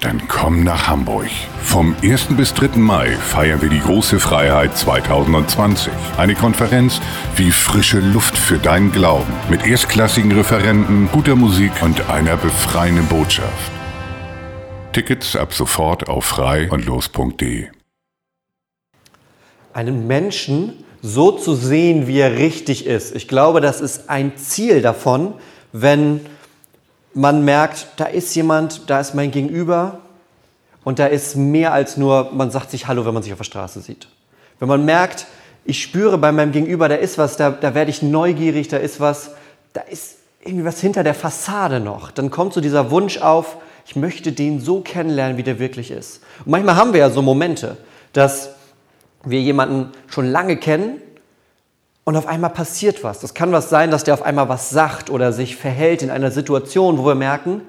Dann komm nach Hamburg. Vom 1. bis 3. Mai feiern wir die große Freiheit 2020. Eine Konferenz wie frische Luft für deinen Glauben. Mit erstklassigen Referenten, guter Musik und einer befreienden Botschaft. Tickets ab sofort auf frei und los.de. Einen Menschen so zu sehen, wie er richtig ist. Ich glaube, das ist ein Ziel davon, wenn man merkt, da ist jemand, da ist mein Gegenüber und da ist mehr als nur, man sagt sich Hallo, wenn man sich auf der Straße sieht. Wenn man merkt, ich spüre bei meinem Gegenüber, da ist was, da, da werde ich neugierig, da ist was, da ist irgendwie was hinter der Fassade noch. Dann kommt so dieser Wunsch auf, ich möchte den so kennenlernen, wie der wirklich ist. Und manchmal haben wir ja so Momente, dass wir jemanden schon lange kennen und auf einmal passiert was. Das kann was sein, dass der auf einmal was sagt oder sich verhält in einer Situation, wo wir merken,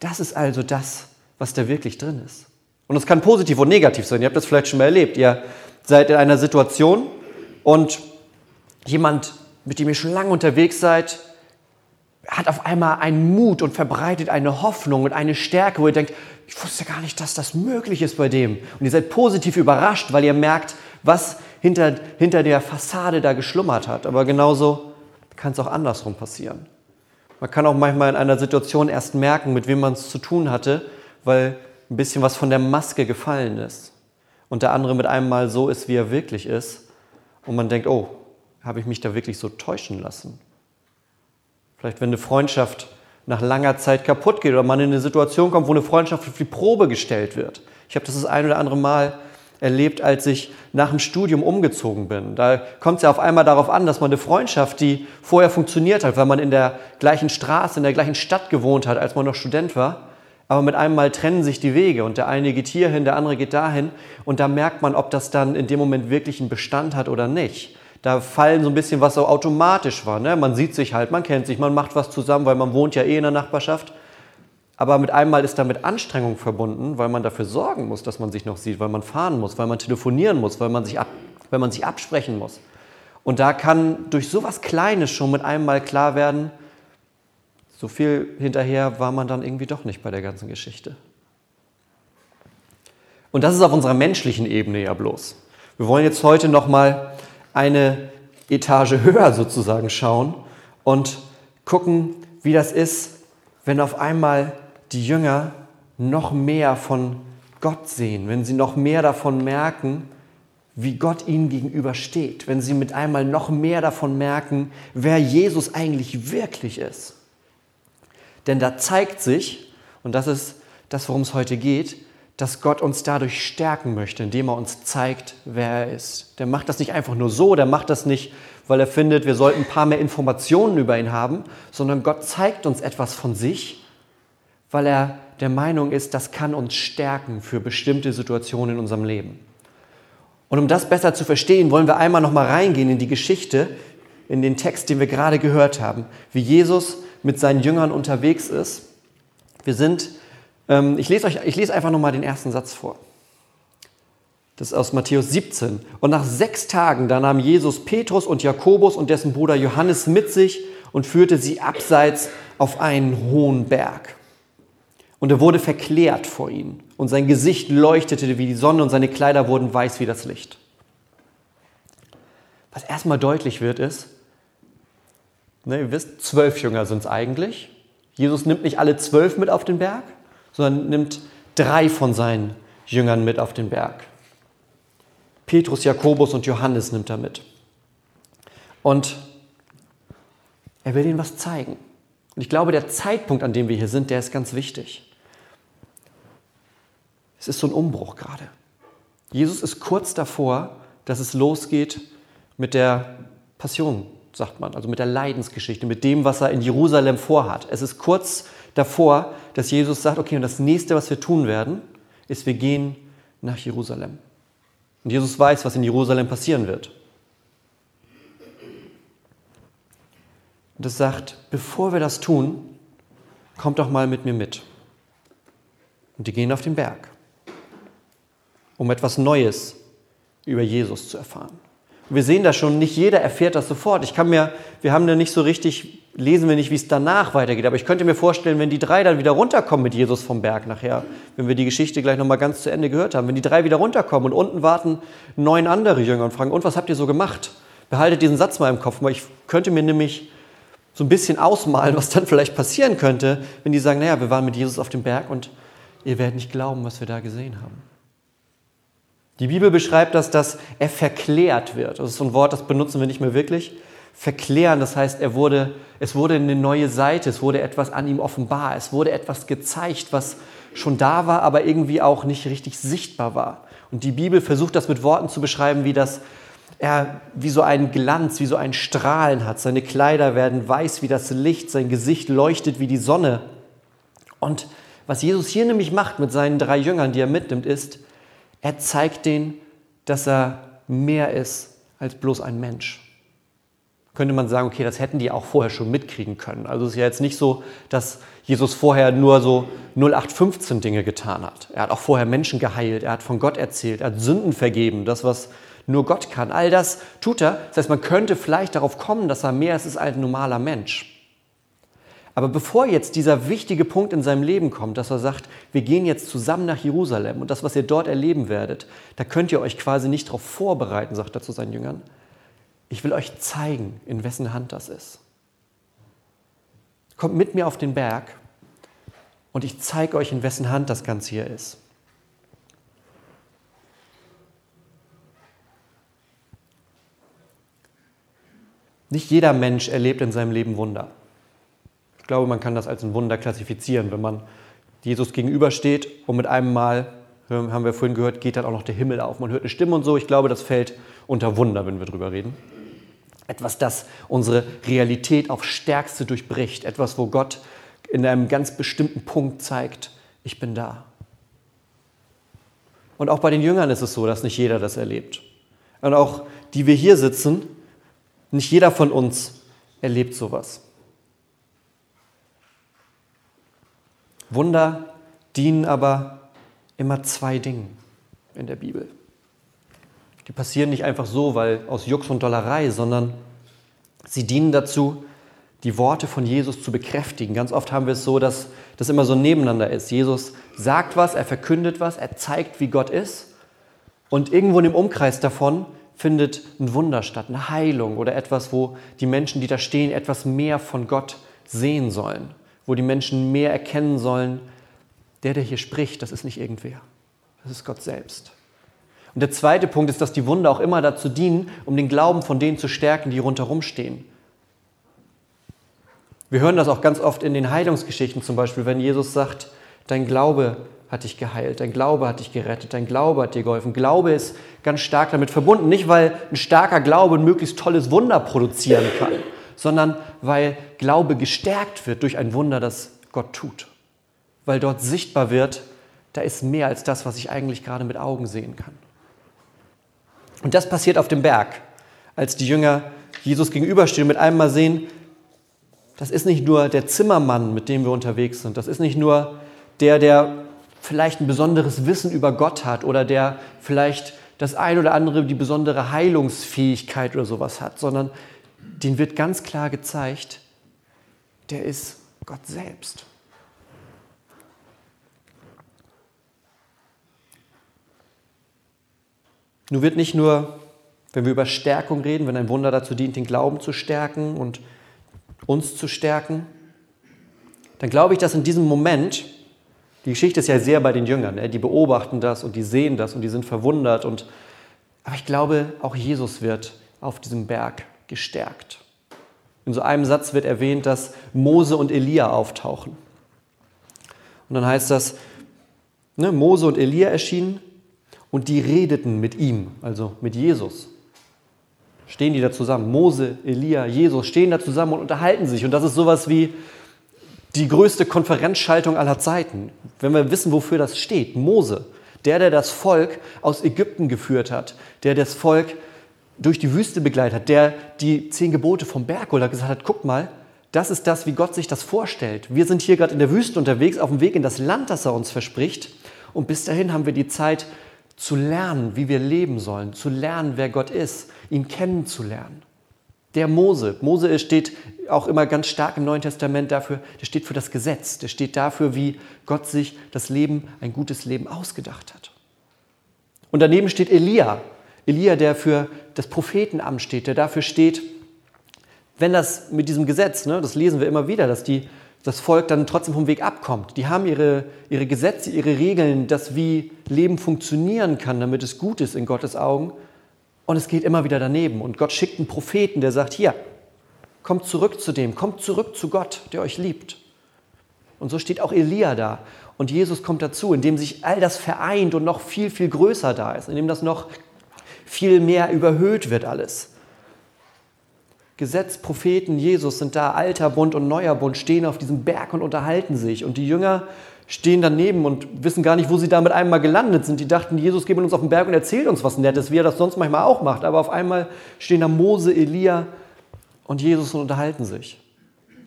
das ist also das, was da wirklich drin ist. Und es kann positiv und negativ sein. Ihr habt das vielleicht schon mal erlebt. Ihr seid in einer Situation und jemand, mit dem ihr schon lange unterwegs seid, hat auf einmal einen Mut und verbreitet eine Hoffnung und eine Stärke, wo ihr denkt, ich wusste gar nicht, dass das möglich ist bei dem. Und ihr seid positiv überrascht, weil ihr merkt, was hinter, hinter der Fassade da geschlummert hat. Aber genauso kann es auch andersrum passieren. Man kann auch manchmal in einer Situation erst merken, mit wem man es zu tun hatte, weil ein bisschen was von der Maske gefallen ist. Und der andere mit einem Mal so ist, wie er wirklich ist. Und man denkt, oh, habe ich mich da wirklich so täuschen lassen? Vielleicht, wenn eine Freundschaft nach langer Zeit kaputt geht oder man in eine Situation kommt, wo eine Freundschaft auf die Probe gestellt wird. Ich habe das das ein oder andere Mal erlebt, als ich nach dem Studium umgezogen bin. Da kommt es ja auf einmal darauf an, dass man eine Freundschaft, die vorher funktioniert hat, weil man in der gleichen Straße, in der gleichen Stadt gewohnt hat, als man noch Student war, aber mit einem Mal trennen sich die Wege und der eine geht hierhin, der andere geht dahin und da merkt man, ob das dann in dem Moment wirklich einen Bestand hat oder nicht. Da fallen so ein bisschen was so automatisch war. Ne? Man sieht sich halt, man kennt sich, man macht was zusammen, weil man wohnt ja eh in der Nachbarschaft. Aber mit einmal ist damit Anstrengung verbunden, weil man dafür sorgen muss, dass man sich noch sieht, weil man fahren muss, weil man telefonieren muss, weil man sich, ab, weil man sich absprechen muss. Und da kann durch sowas Kleines schon mit einmal klar werden, so viel hinterher war man dann irgendwie doch nicht bei der ganzen Geschichte. Und das ist auf unserer menschlichen Ebene ja bloß. Wir wollen jetzt heute noch mal eine Etage höher sozusagen schauen und gucken, wie das ist, wenn auf einmal die Jünger noch mehr von Gott sehen, wenn sie noch mehr davon merken, wie Gott ihnen gegenübersteht, wenn sie mit einmal noch mehr davon merken, wer Jesus eigentlich wirklich ist. Denn da zeigt sich, und das ist das, worum es heute geht, dass Gott uns dadurch stärken möchte, indem er uns zeigt, wer er ist. Der macht das nicht einfach nur so, der macht das nicht, weil er findet, wir sollten ein paar mehr Informationen über ihn haben, sondern Gott zeigt uns etwas von sich, weil er der Meinung ist, das kann uns stärken für bestimmte Situationen in unserem Leben. Und um das besser zu verstehen, wollen wir einmal noch mal reingehen in die Geschichte, in den Text, den wir gerade gehört haben, wie Jesus mit seinen Jüngern unterwegs ist. Wir sind, ähm, ich, lese euch, ich lese einfach noch mal den ersten Satz vor. Das ist aus Matthäus 17. Und nach sechs Tagen, da nahm Jesus Petrus und Jakobus und dessen Bruder Johannes mit sich und führte sie abseits auf einen hohen Berg. Und er wurde verklärt vor ihnen. Und sein Gesicht leuchtete wie die Sonne und seine Kleider wurden weiß wie das Licht. Was erstmal deutlich wird, ist, ne, ihr wisst, zwölf Jünger sind es eigentlich. Jesus nimmt nicht alle zwölf mit auf den Berg, sondern nimmt drei von seinen Jüngern mit auf den Berg. Petrus, Jakobus und Johannes nimmt er mit. Und er will ihnen was zeigen. Und ich glaube, der Zeitpunkt, an dem wir hier sind, der ist ganz wichtig. Es ist so ein Umbruch gerade. Jesus ist kurz davor, dass es losgeht mit der Passion, sagt man, also mit der Leidensgeschichte, mit dem, was er in Jerusalem vorhat. Es ist kurz davor, dass Jesus sagt, okay, und das nächste, was wir tun werden, ist, wir gehen nach Jerusalem. Und Jesus weiß, was in Jerusalem passieren wird. Und es sagt, bevor wir das tun, kommt doch mal mit mir mit. Und die gehen auf den Berg, um etwas Neues über Jesus zu erfahren. Und wir sehen das schon, nicht jeder erfährt das sofort. Ich kann mir, wir haben da nicht so richtig, lesen wir nicht, wie es danach weitergeht, aber ich könnte mir vorstellen, wenn die drei dann wieder runterkommen mit Jesus vom Berg nachher, wenn wir die Geschichte gleich nochmal ganz zu Ende gehört haben, wenn die drei wieder runterkommen und unten warten neun andere Jünger und fragen, und was habt ihr so gemacht? Behaltet diesen Satz mal im Kopf, weil ich könnte mir nämlich so ein bisschen ausmalen, was dann vielleicht passieren könnte, wenn die sagen, naja, wir waren mit Jesus auf dem Berg und ihr werdet nicht glauben, was wir da gesehen haben. Die Bibel beschreibt das, dass er verklärt wird. Das ist so ein Wort, das benutzen wir nicht mehr wirklich. Verklären, das heißt, er wurde, es wurde eine neue Seite, es wurde etwas an ihm offenbar, es wurde etwas gezeigt, was schon da war, aber irgendwie auch nicht richtig sichtbar war. Und die Bibel versucht das mit Worten zu beschreiben, wie das er wie so einen Glanz, wie so ein Strahlen hat. Seine Kleider werden weiß wie das Licht, sein Gesicht leuchtet wie die Sonne. Und was Jesus hier nämlich macht mit seinen drei Jüngern, die er mitnimmt, ist, er zeigt denen, dass er mehr ist als bloß ein Mensch. Könnte man sagen, okay, das hätten die auch vorher schon mitkriegen können. Also es ist ja jetzt nicht so, dass Jesus vorher nur so 0815 Dinge getan hat. Er hat auch vorher Menschen geheilt, er hat von Gott erzählt, er hat Sünden vergeben, das, was nur Gott kann. All das tut er. Das heißt, man könnte vielleicht darauf kommen, dass er mehr ist als ein normaler Mensch. Aber bevor jetzt dieser wichtige Punkt in seinem Leben kommt, dass er sagt, wir gehen jetzt zusammen nach Jerusalem und das, was ihr dort erleben werdet, da könnt ihr euch quasi nicht darauf vorbereiten, sagt er zu seinen Jüngern. Ich will euch zeigen, in wessen Hand das ist. Kommt mit mir auf den Berg und ich zeige euch, in wessen Hand das Ganze hier ist. Nicht jeder Mensch erlebt in seinem Leben Wunder. Ich glaube, man kann das als ein Wunder klassifizieren, wenn man Jesus gegenübersteht und mit einem Mal, haben wir vorhin gehört, geht dann auch noch der Himmel auf. Man hört eine Stimme und so. Ich glaube, das fällt unter Wunder, wenn wir drüber reden. Etwas, das unsere Realität auf Stärkste durchbricht. Etwas, wo Gott in einem ganz bestimmten Punkt zeigt, ich bin da. Und auch bei den Jüngern ist es so, dass nicht jeder das erlebt. Und auch die wir hier sitzen, nicht jeder von uns erlebt sowas. Wunder dienen aber immer zwei Dingen in der Bibel. Die passieren nicht einfach so, weil aus Jux und Dollerei, sondern sie dienen dazu, die Worte von Jesus zu bekräftigen. Ganz oft haben wir es so, dass das immer so nebeneinander ist. Jesus sagt was, er verkündet was, er zeigt, wie Gott ist. Und irgendwo in dem Umkreis davon findet ein Wunder statt, eine Heilung oder etwas, wo die Menschen, die da stehen, etwas mehr von Gott sehen sollen wo die Menschen mehr erkennen sollen, der, der hier spricht, das ist nicht irgendwer, das ist Gott selbst. Und der zweite Punkt ist, dass die Wunder auch immer dazu dienen, um den Glauben von denen zu stärken, die rundherum stehen. Wir hören das auch ganz oft in den Heilungsgeschichten zum Beispiel, wenn Jesus sagt, dein Glaube hat dich geheilt, dein Glaube hat dich gerettet, dein Glaube hat dir geholfen. Glaube ist ganz stark damit verbunden, nicht weil ein starker Glaube ein möglichst tolles Wunder produzieren kann, sondern weil Glaube gestärkt wird durch ein Wunder, das Gott tut. Weil dort sichtbar wird, da ist mehr als das, was ich eigentlich gerade mit Augen sehen kann. Und das passiert auf dem Berg, als die Jünger Jesus gegenüberstehen und mit einem Mal sehen, das ist nicht nur der Zimmermann, mit dem wir unterwegs sind, das ist nicht nur der, der vielleicht ein besonderes Wissen über Gott hat oder der vielleicht das ein oder andere, die besondere Heilungsfähigkeit oder sowas hat, sondern den wird ganz klar gezeigt, der ist Gott selbst. Nun wird nicht nur, wenn wir über Stärkung reden, wenn ein Wunder dazu dient, den Glauben zu stärken und uns zu stärken, dann glaube ich, dass in diesem Moment, die Geschichte ist ja sehr bei den Jüngern, ne? die beobachten das und die sehen das und die sind verwundert. Und, aber ich glaube, auch Jesus wird auf diesem Berg gestärkt. In so einem Satz wird erwähnt, dass Mose und Elia auftauchen. Und dann heißt das, ne, Mose und Elia erschienen und die redeten mit ihm, also mit Jesus. Stehen die da zusammen? Mose, Elia, Jesus stehen da zusammen und unterhalten sich. Und das ist sowas wie die größte Konferenzschaltung aller Zeiten. Wenn wir wissen, wofür das steht. Mose, der, der das Volk aus Ägypten geführt hat, der das Volk durch die Wüste begleitet hat, der die zehn Gebote vom Berg oder gesagt hat, guck mal, das ist das, wie Gott sich das vorstellt. Wir sind hier gerade in der Wüste unterwegs, auf dem Weg in das Land, das er uns verspricht. Und bis dahin haben wir die Zeit zu lernen, wie wir leben sollen, zu lernen, wer Gott ist, ihn kennenzulernen. Der Mose, Mose steht auch immer ganz stark im Neuen Testament dafür, der steht für das Gesetz, der steht dafür, wie Gott sich das Leben, ein gutes Leben ausgedacht hat. Und daneben steht Elia, Elia, der für das Prophetenamt steht, der dafür steht, wenn das mit diesem Gesetz, ne, das lesen wir immer wieder, dass die, das Volk dann trotzdem vom Weg abkommt. Die haben ihre, ihre Gesetze, ihre Regeln, das wie Leben funktionieren kann, damit es gut ist in Gottes Augen. Und es geht immer wieder daneben. Und Gott schickt einen Propheten, der sagt, hier, kommt zurück zu dem, kommt zurück zu Gott, der euch liebt. Und so steht auch Elia da. Und Jesus kommt dazu, indem sich all das vereint und noch viel, viel größer da ist, indem das noch viel mehr überhöht wird alles. Gesetz, Propheten, Jesus sind da, alter Bund und neuer Bund stehen auf diesem Berg und unterhalten sich. Und die Jünger stehen daneben und wissen gar nicht, wo sie da mit einem mal gelandet sind. Die dachten, Jesus geht mit uns auf den Berg und erzählt uns was Nettes, wie er das sonst manchmal auch macht. Aber auf einmal stehen da Mose, Elia und Jesus und unterhalten sich.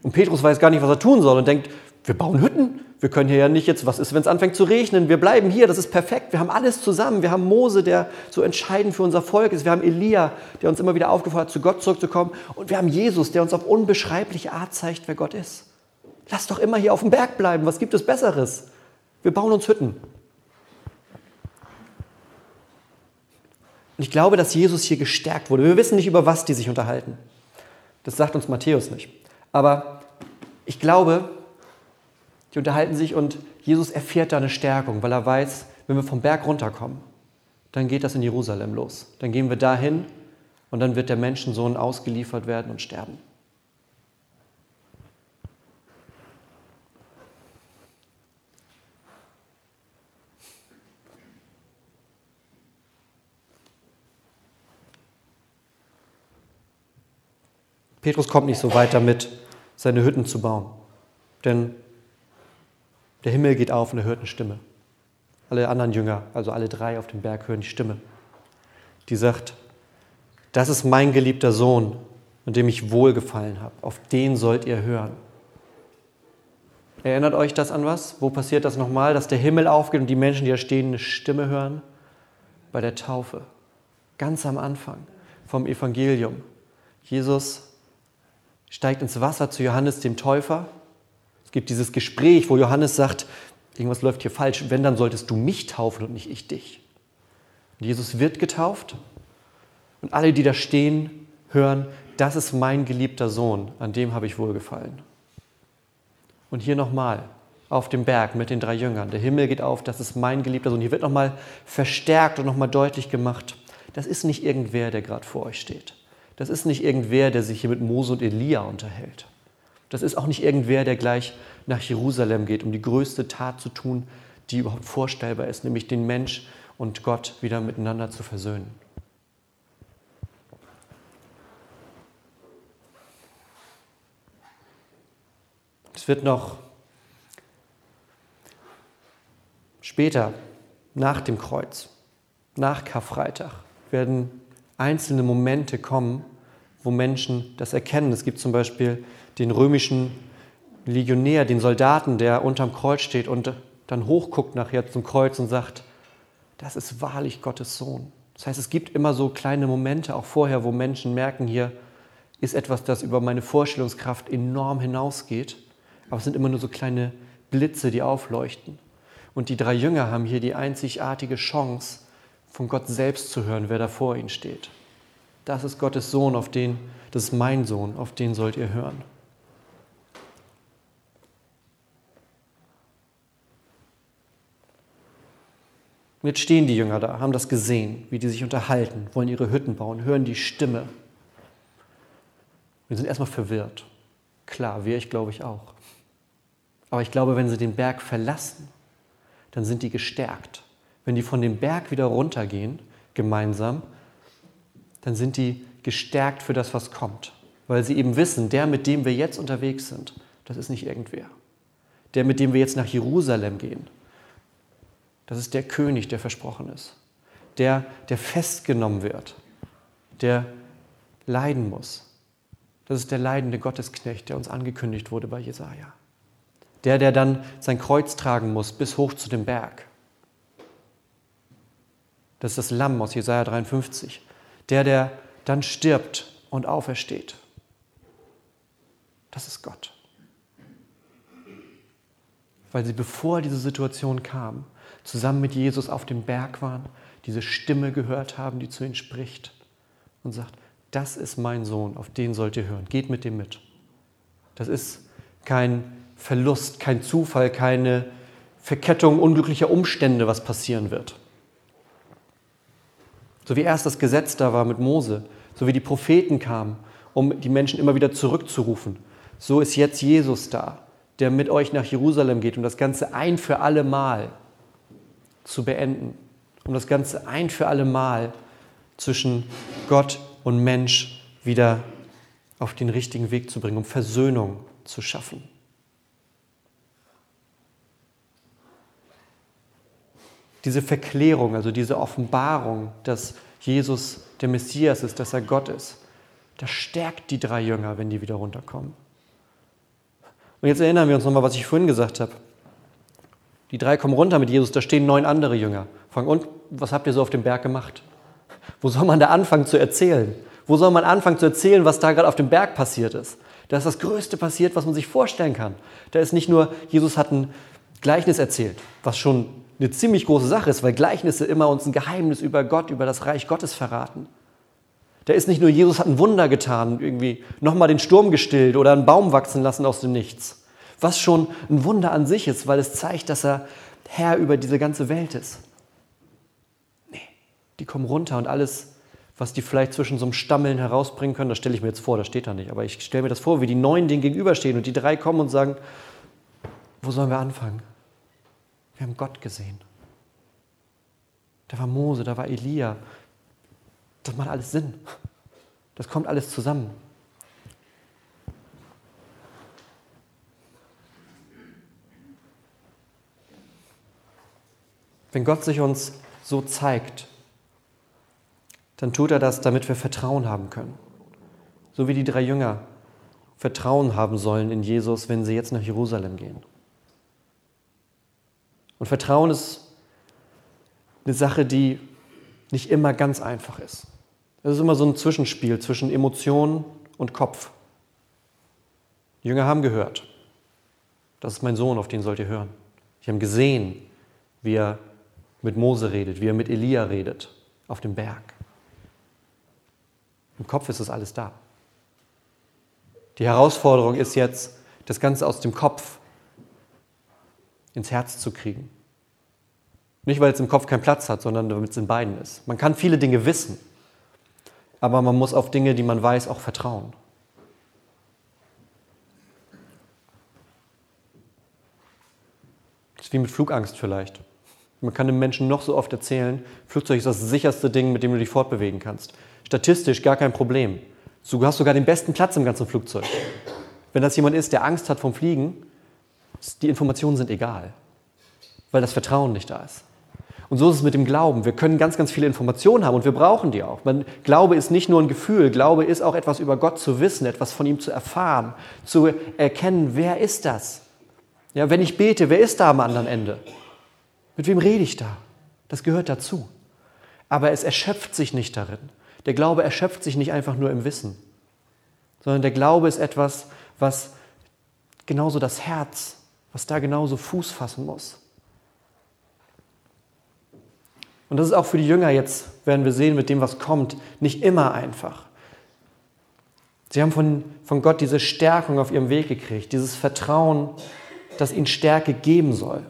Und Petrus weiß gar nicht, was er tun soll und denkt, wir bauen Hütten. Wir können hier ja nicht jetzt, was ist, wenn es anfängt zu regnen? Wir bleiben hier, das ist perfekt. Wir haben alles zusammen. Wir haben Mose, der so entscheidend für unser Volk ist. Wir haben Elia, der uns immer wieder aufgefordert zu Gott zurückzukommen. Und wir haben Jesus, der uns auf unbeschreibliche Art zeigt, wer Gott ist. Lass doch immer hier auf dem Berg bleiben. Was gibt es Besseres? Wir bauen uns Hütten. Und ich glaube, dass Jesus hier gestärkt wurde. Wir wissen nicht, über was die sich unterhalten. Das sagt uns Matthäus nicht. Aber ich glaube, die unterhalten sich und Jesus erfährt da eine Stärkung, weil er weiß, wenn wir vom Berg runterkommen, dann geht das in Jerusalem los. Dann gehen wir dahin und dann wird der Menschensohn ausgeliefert werden und sterben. Petrus kommt nicht so weit damit, seine Hütten zu bauen. Denn der Himmel geht auf und er hört eine Stimme. Alle anderen Jünger, also alle drei auf dem Berg, hören die Stimme. Die sagt, das ist mein geliebter Sohn, an dem ich wohlgefallen habe. Auf den sollt ihr hören. Erinnert euch das an was? Wo passiert das nochmal, dass der Himmel aufgeht und die Menschen, die da stehen, eine Stimme hören? Bei der Taufe. Ganz am Anfang vom Evangelium. Jesus steigt ins Wasser zu Johannes dem Täufer es gibt dieses Gespräch, wo Johannes sagt, irgendwas läuft hier falsch, wenn, dann solltest du mich taufen und nicht ich dich. Und Jesus wird getauft und alle, die da stehen, hören, das ist mein geliebter Sohn, an dem habe ich wohlgefallen. Und hier nochmal, auf dem Berg mit den drei Jüngern. Der Himmel geht auf, das ist mein geliebter Sohn. Hier wird nochmal verstärkt und nochmal deutlich gemacht, das ist nicht irgendwer, der gerade vor euch steht. Das ist nicht irgendwer, der sich hier mit Mose und Elia unterhält. Das ist auch nicht irgendwer, der gleich nach Jerusalem geht, um die größte Tat zu tun, die überhaupt vorstellbar ist, nämlich den Mensch und Gott wieder miteinander zu versöhnen. Es wird noch später, nach dem Kreuz, nach Karfreitag, werden einzelne Momente kommen, wo Menschen das erkennen. Es gibt zum Beispiel den römischen Legionär, den Soldaten, der unterm Kreuz steht und dann hochguckt nachher zum Kreuz und sagt, das ist wahrlich Gottes Sohn. Das heißt, es gibt immer so kleine Momente auch vorher, wo Menschen merken, hier ist etwas, das über meine Vorstellungskraft enorm hinausgeht. Aber es sind immer nur so kleine Blitze, die aufleuchten. Und die drei Jünger haben hier die einzigartige Chance, von Gott selbst zu hören, wer da vor ihnen steht. Das ist Gottes Sohn, auf den, das ist mein Sohn, auf den sollt ihr hören. Jetzt stehen die Jünger da, haben das gesehen, wie die sich unterhalten, wollen ihre Hütten bauen, hören die Stimme. Wir sind erstmal verwirrt. Klar, wir, ich glaube ich auch. Aber ich glaube, wenn sie den Berg verlassen, dann sind die gestärkt. Wenn die von dem Berg wieder runtergehen, gemeinsam, dann sind die gestärkt für das, was kommt. Weil sie eben wissen, der, mit dem wir jetzt unterwegs sind, das ist nicht irgendwer. Der, mit dem wir jetzt nach Jerusalem gehen, das ist der König, der versprochen ist. Der, der festgenommen wird, der leiden muss. Das ist der leidende Gottesknecht, der uns angekündigt wurde bei Jesaja. Der, der dann sein Kreuz tragen muss bis hoch zu dem Berg. Das ist das Lamm aus Jesaja 53. Der, der dann stirbt und aufersteht. Das ist Gott. Weil sie, bevor diese Situation kam, zusammen mit Jesus auf dem Berg waren, diese Stimme gehört haben, die zu ihnen spricht und sagt, das ist mein Sohn, auf den sollt ihr hören, geht mit dem mit. Das ist kein Verlust, kein Zufall, keine Verkettung unglücklicher Umstände, was passieren wird. So wie erst das Gesetz da war mit Mose, so wie die Propheten kamen, um die Menschen immer wieder zurückzurufen, so ist jetzt Jesus da, der mit euch nach Jerusalem geht, um das Ganze ein für alle Mal zu beenden, um das Ganze ein für alle Mal zwischen Gott und Mensch wieder auf den richtigen Weg zu bringen, um Versöhnung zu schaffen. Diese Verklärung, also diese Offenbarung, dass Jesus der Messias ist, dass er Gott ist, das stärkt die drei Jünger, wenn die wieder runterkommen. Und jetzt erinnern wir uns nochmal, was ich vorhin gesagt habe. Die drei kommen runter mit Jesus, da stehen neun andere Jünger. Fragen, und was habt ihr so auf dem Berg gemacht? Wo soll man da anfangen zu erzählen? Wo soll man anfangen zu erzählen, was da gerade auf dem Berg passiert ist? Da ist das Größte passiert, was man sich vorstellen kann. Da ist nicht nur, Jesus hat ein Gleichnis erzählt, was schon eine ziemlich große Sache ist, weil Gleichnisse immer uns ein Geheimnis über Gott, über das Reich Gottes verraten. Da ist nicht nur, Jesus hat ein Wunder getan, irgendwie nochmal den Sturm gestillt oder einen Baum wachsen lassen aus dem Nichts. Was schon ein Wunder an sich ist, weil es zeigt, dass er Herr über diese ganze Welt ist. Nee, die kommen runter und alles, was die vielleicht zwischen so einem Stammeln herausbringen können, das stelle ich mir jetzt vor, das steht da nicht, aber ich stelle mir das vor, wie die neun denen gegenüberstehen und die drei kommen und sagen, wo sollen wir anfangen? Wir haben Gott gesehen. Da war Mose, da war Elia, das macht alles Sinn. Das kommt alles zusammen. Wenn Gott sich uns so zeigt, dann tut er das, damit wir Vertrauen haben können. So wie die drei Jünger Vertrauen haben sollen in Jesus, wenn sie jetzt nach Jerusalem gehen. Und Vertrauen ist eine Sache, die nicht immer ganz einfach ist. Es ist immer so ein Zwischenspiel zwischen Emotion und Kopf. Die Jünger haben gehört. Das ist mein Sohn, auf den sollt ihr hören. Sie haben gesehen, wie er mit Mose redet, wie er mit Elia redet, auf dem Berg. Im Kopf ist es alles da. Die Herausforderung ist jetzt, das Ganze aus dem Kopf ins Herz zu kriegen. Nicht, weil es im Kopf keinen Platz hat, sondern damit es in beiden ist. Man kann viele Dinge wissen aber man muss auf Dinge, die man weiß, auch vertrauen. Das ist wie mit Flugangst vielleicht. Man kann dem Menschen noch so oft erzählen, Flugzeug ist das sicherste Ding, mit dem du dich fortbewegen kannst. Statistisch gar kein Problem. Du hast sogar den besten Platz im ganzen Flugzeug. Wenn das jemand ist, der Angst hat vom Fliegen, die Informationen sind egal, weil das Vertrauen nicht da ist. Und so ist es mit dem Glauben. Wir können ganz, ganz viele Informationen haben und wir brauchen die auch. Man, Glaube ist nicht nur ein Gefühl, Glaube ist auch etwas über Gott zu wissen, etwas von ihm zu erfahren, zu erkennen, wer ist das? Ja, wenn ich bete, wer ist da am anderen Ende? Mit wem rede ich da? Das gehört dazu. Aber es erschöpft sich nicht darin. Der Glaube erschöpft sich nicht einfach nur im Wissen, sondern der Glaube ist etwas, was genauso das Herz, was da genauso Fuß fassen muss. Und das ist auch für die Jünger jetzt, werden wir sehen, mit dem, was kommt, nicht immer einfach. Sie haben von, von Gott diese Stärkung auf ihrem Weg gekriegt, dieses Vertrauen, das ihnen Stärke geben soll.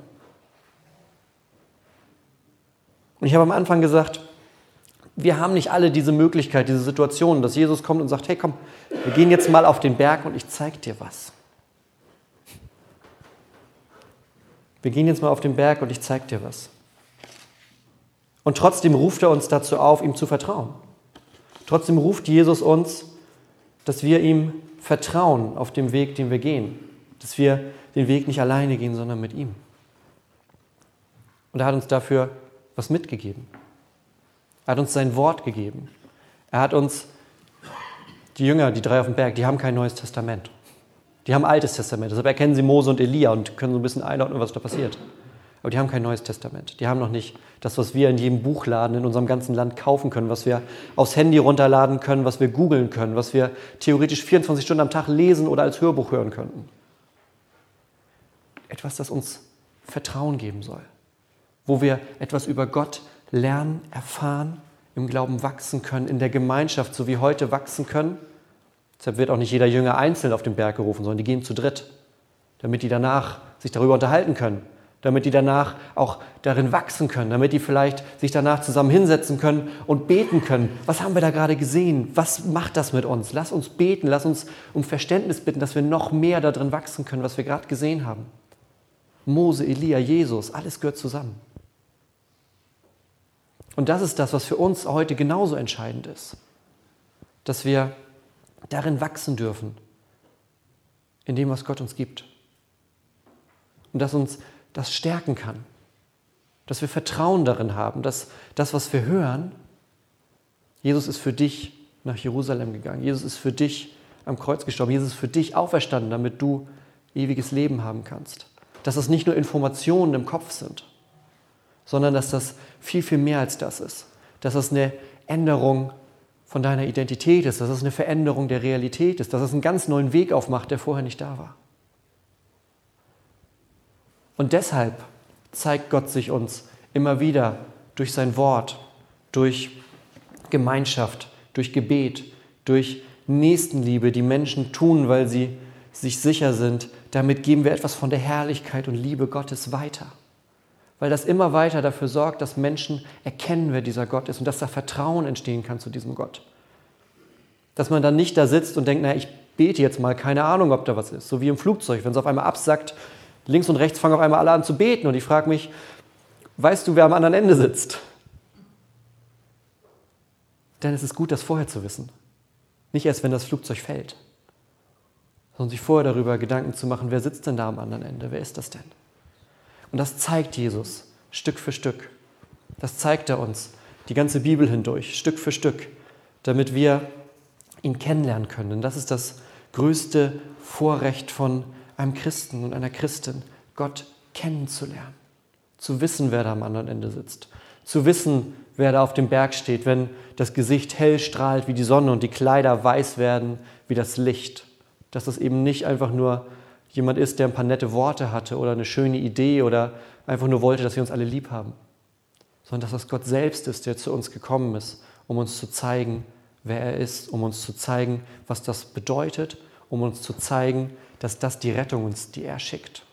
Und ich habe am Anfang gesagt, wir haben nicht alle diese Möglichkeit, diese Situation, dass Jesus kommt und sagt, hey komm, wir gehen jetzt mal auf den Berg und ich zeige dir was. Wir gehen jetzt mal auf den Berg und ich zeige dir was. Und trotzdem ruft er uns dazu auf, ihm zu vertrauen. Trotzdem ruft Jesus uns, dass wir ihm vertrauen auf dem Weg, den wir gehen. Dass wir den Weg nicht alleine gehen, sondern mit ihm. Und er hat uns dafür was mitgegeben. Er hat uns sein Wort gegeben. Er hat uns, die Jünger, die drei auf dem Berg, die haben kein neues Testament. Die haben altes Testament. Deshalb erkennen sie Mose und Elia und können so ein bisschen einordnen, was da passiert. Aber die haben kein neues Testament. Die haben noch nicht das, was wir in jedem Buchladen in unserem ganzen Land kaufen können, was wir aufs Handy runterladen können, was wir googeln können, was wir theoretisch 24 Stunden am Tag lesen oder als Hörbuch hören könnten. Etwas, das uns Vertrauen geben soll, wo wir etwas über Gott lernen, erfahren, im Glauben wachsen können, in der Gemeinschaft, so wie heute wachsen können. Deshalb wird auch nicht jeder Jünger einzeln auf den Berg gerufen, sondern die gehen zu dritt, damit die danach sich darüber unterhalten können, damit die danach auch darin wachsen können, damit die vielleicht sich danach zusammen hinsetzen können und beten können. Was haben wir da gerade gesehen? Was macht das mit uns? Lass uns beten, lass uns um Verständnis bitten, dass wir noch mehr darin wachsen können, was wir gerade gesehen haben. Mose, Elia, Jesus, alles gehört zusammen. Und das ist das, was für uns heute genauso entscheidend ist, dass wir darin wachsen dürfen, in dem, was Gott uns gibt. Und dass uns das stärken kann, dass wir Vertrauen darin haben, dass das, was wir hören, Jesus ist für dich nach Jerusalem gegangen, Jesus ist für dich am Kreuz gestorben, Jesus ist für dich auferstanden, damit du ewiges Leben haben kannst. Dass das nicht nur Informationen im Kopf sind, sondern dass das viel, viel mehr als das ist. Dass das eine Änderung von deiner Identität ist, dass es eine Veränderung der Realität ist, dass es einen ganz neuen Weg aufmacht, der vorher nicht da war. Und deshalb zeigt Gott sich uns immer wieder durch sein Wort, durch Gemeinschaft, durch Gebet, durch Nächstenliebe, die Menschen tun, weil sie sich sicher sind, damit geben wir etwas von der Herrlichkeit und Liebe Gottes weiter weil das immer weiter dafür sorgt, dass Menschen erkennen, wer dieser Gott ist und dass da Vertrauen entstehen kann zu diesem Gott. Dass man dann nicht da sitzt und denkt, na, ich bete jetzt mal, keine Ahnung, ob da was ist. So wie im Flugzeug, wenn es auf einmal absackt, links und rechts fangen auf einmal alle an zu beten und ich frage mich, weißt du, wer am anderen Ende sitzt? Denn es ist gut, das vorher zu wissen. Nicht erst, wenn das Flugzeug fällt, sondern sich vorher darüber Gedanken zu machen, wer sitzt denn da am anderen Ende? Wer ist das denn? Und das zeigt Jesus Stück für Stück. Das zeigt er uns die ganze Bibel hindurch, Stück für Stück, damit wir ihn kennenlernen können. Denn das ist das größte Vorrecht von einem Christen und einer Christin, Gott kennenzulernen. Zu wissen, wer da am anderen Ende sitzt. Zu wissen, wer da auf dem Berg steht, wenn das Gesicht hell strahlt wie die Sonne und die Kleider weiß werden wie das Licht. Dass es eben nicht einfach nur jemand ist, der ein paar nette Worte hatte oder eine schöne Idee oder einfach nur wollte, dass wir uns alle lieb haben, sondern dass das Gott selbst ist, der zu uns gekommen ist, um uns zu zeigen, wer er ist, um uns zu zeigen, was das bedeutet, um uns zu zeigen, dass das die Rettung ist, die er schickt.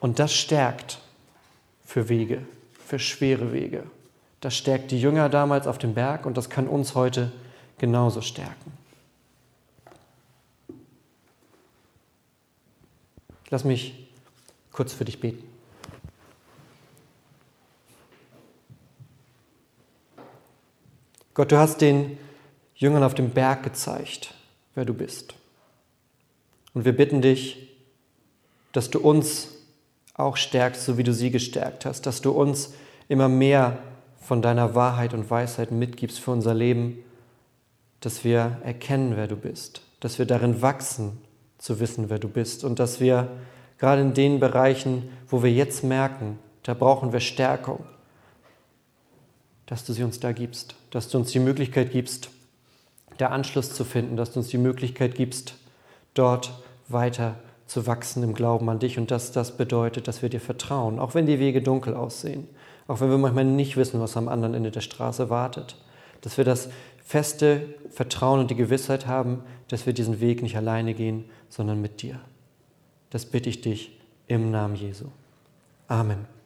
Und das stärkt für Wege, für schwere Wege. Das stärkt die Jünger damals auf dem Berg und das kann uns heute genauso stärken. Lass mich kurz für dich beten. Gott, du hast den Jüngern auf dem Berg gezeigt, wer du bist. Und wir bitten dich, dass du uns auch stärkst, so wie du sie gestärkt hast, dass du uns immer mehr von deiner Wahrheit und Weisheit mitgibst für unser Leben, dass wir erkennen, wer du bist, dass wir darin wachsen zu wissen, wer du bist. Und dass wir gerade in den Bereichen, wo wir jetzt merken, da brauchen wir Stärkung, dass du sie uns da gibst, dass du uns die Möglichkeit gibst, der Anschluss zu finden, dass du uns die Möglichkeit gibst, dort weiter zu wachsen im Glauben an dich. Und dass das bedeutet, dass wir dir vertrauen, auch wenn die Wege dunkel aussehen, auch wenn wir manchmal nicht wissen, was am anderen Ende der Straße wartet, dass wir das feste Vertrauen und die Gewissheit haben, dass wir diesen Weg nicht alleine gehen, sondern mit dir. Das bitte ich dich im Namen Jesu. Amen.